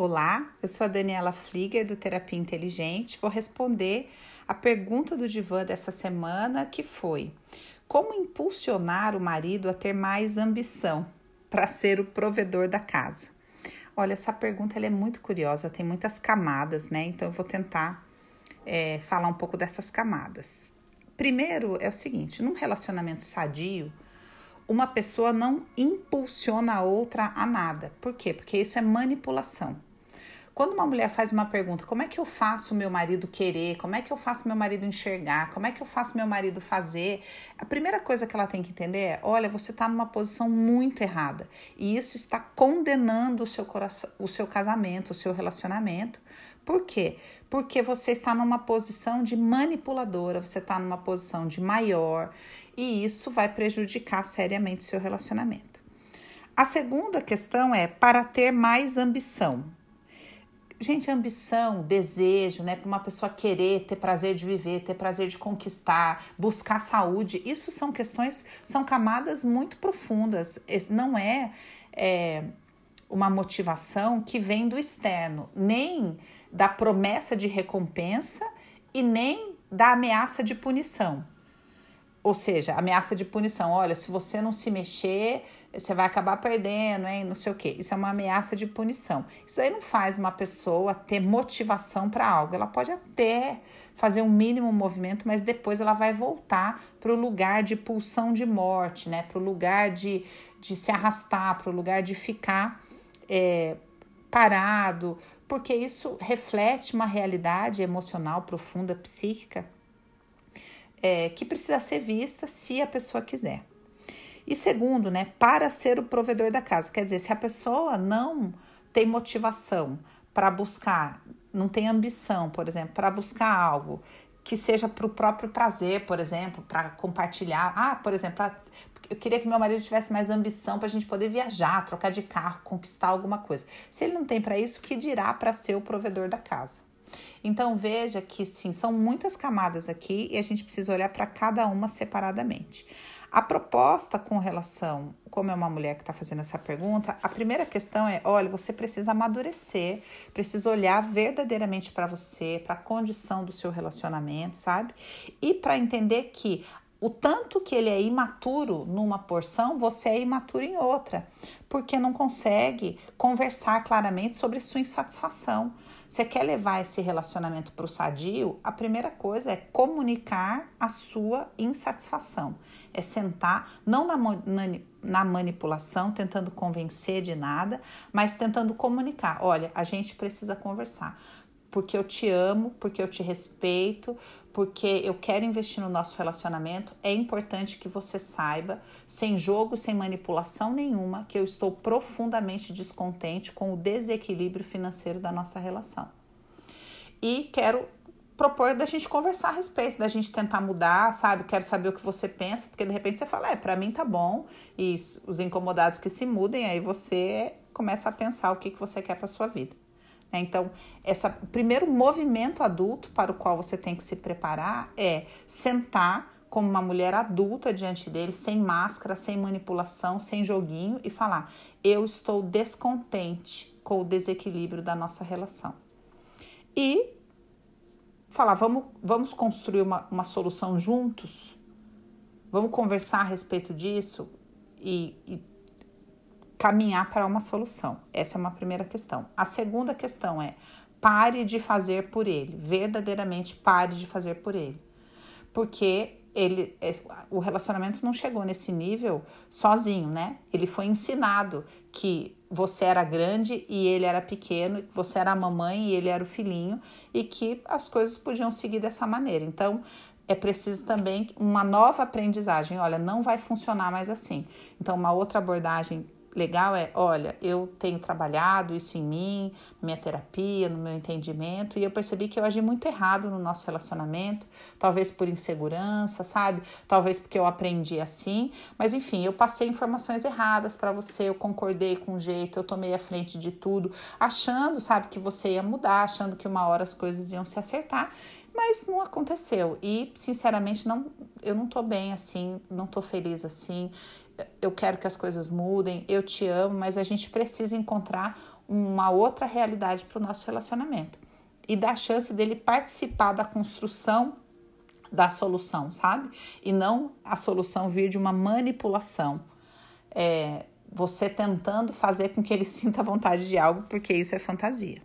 Olá, eu sou a Daniela Flieger do Terapia Inteligente. Vou responder a pergunta do divã dessa semana que foi: como impulsionar o marido a ter mais ambição para ser o provedor da casa? Olha, essa pergunta é muito curiosa, tem muitas camadas, né? Então eu vou tentar é, falar um pouco dessas camadas. Primeiro é o seguinte: num relacionamento sadio, uma pessoa não impulsiona a outra a nada. Por quê? Porque isso é manipulação. Quando uma mulher faz uma pergunta, como é que eu faço meu marido querer? Como é que eu faço meu marido enxergar? Como é que eu faço meu marido fazer? A primeira coisa que ela tem que entender é: olha, você está numa posição muito errada. E isso está condenando o seu coração, o seu casamento, o seu relacionamento. Por quê? Porque você está numa posição de manipuladora, você está numa posição de maior, e isso vai prejudicar seriamente o seu relacionamento. A segunda questão é para ter mais ambição. Gente, ambição, desejo, né? Para uma pessoa querer, ter prazer de viver, ter prazer de conquistar, buscar saúde, isso são questões, são camadas muito profundas. Não é, é uma motivação que vem do externo, nem da promessa de recompensa e nem da ameaça de punição. Ou seja, ameaça de punição. Olha, se você não se mexer, você vai acabar perdendo, hein? Não sei o quê. Isso é uma ameaça de punição. Isso aí não faz uma pessoa ter motivação para algo. Ela pode até fazer um mínimo movimento, mas depois ela vai voltar para o lugar de pulsão de morte, né? Para o lugar de, de se arrastar, para o lugar de ficar é, parado, porque isso reflete uma realidade emocional profunda, psíquica é, que precisa ser vista se a pessoa quiser. E segundo, né, para ser o provedor da casa, quer dizer, se a pessoa não tem motivação para buscar, não tem ambição, por exemplo, para buscar algo que seja para o próprio prazer, por exemplo, para compartilhar. Ah, por exemplo, eu queria que meu marido tivesse mais ambição para a gente poder viajar, trocar de carro, conquistar alguma coisa. Se ele não tem para isso, que dirá para ser o provedor da casa? Então veja que sim, são muitas camadas aqui e a gente precisa olhar para cada uma separadamente. A proposta com relação, como é uma mulher que está fazendo essa pergunta, a primeira questão é: olha, você precisa amadurecer, precisa olhar verdadeiramente para você, para a condição do seu relacionamento, sabe? E para entender que o tanto que ele é imaturo numa porção, você é imaturo em outra, porque não consegue conversar claramente sobre sua insatisfação. Você quer levar esse relacionamento para o sadio? A primeira coisa é comunicar a sua insatisfação. É sentar, não na, na manipulação, tentando convencer de nada, mas tentando comunicar. Olha, a gente precisa conversar porque eu te amo, porque eu te respeito, porque eu quero investir no nosso relacionamento, é importante que você saiba, sem jogo, sem manipulação nenhuma, que eu estou profundamente descontente com o desequilíbrio financeiro da nossa relação. E quero propor da gente conversar a respeito, da gente tentar mudar, sabe? Quero saber o que você pensa, porque de repente você fala, é, para mim tá bom, e os incomodados que se mudem, aí você começa a pensar o que, que você quer para sua vida. Né? Então, esse primeiro movimento adulto para o qual você tem que se preparar é sentar como uma mulher adulta diante dele, sem máscara, sem manipulação, sem joguinho e falar: eu estou descontente com o desequilíbrio da nossa relação. E falar: vamos, vamos construir uma, uma solução juntos? Vamos conversar a respeito disso e, e caminhar para uma solução. Essa é uma primeira questão. A segunda questão é pare de fazer por ele, verdadeiramente pare de fazer por ele. Porque ele, é, o relacionamento não chegou nesse nível sozinho, né? Ele foi ensinado que você era grande e ele era pequeno, que você era a mamãe e ele era o filhinho e que as coisas podiam seguir dessa maneira. Então, é preciso também uma nova aprendizagem. Olha, não vai funcionar mais assim. Então, uma outra abordagem legal é, olha, eu tenho trabalhado isso em mim, na minha terapia, no meu entendimento, e eu percebi que eu agi muito errado no nosso relacionamento, talvez por insegurança, sabe? Talvez porque eu aprendi assim, mas enfim, eu passei informações erradas para você, eu concordei com o jeito, eu tomei a frente de tudo, achando, sabe, que você ia mudar, achando que uma hora as coisas iam se acertar, mas não aconteceu. E, sinceramente, não, eu não tô bem assim, não tô feliz assim eu quero que as coisas mudem, eu te amo, mas a gente precisa encontrar uma outra realidade para o nosso relacionamento e dar chance dele participar da construção da solução, sabe? E não a solução vir de uma manipulação. É, você tentando fazer com que ele sinta vontade de algo, porque isso é fantasia.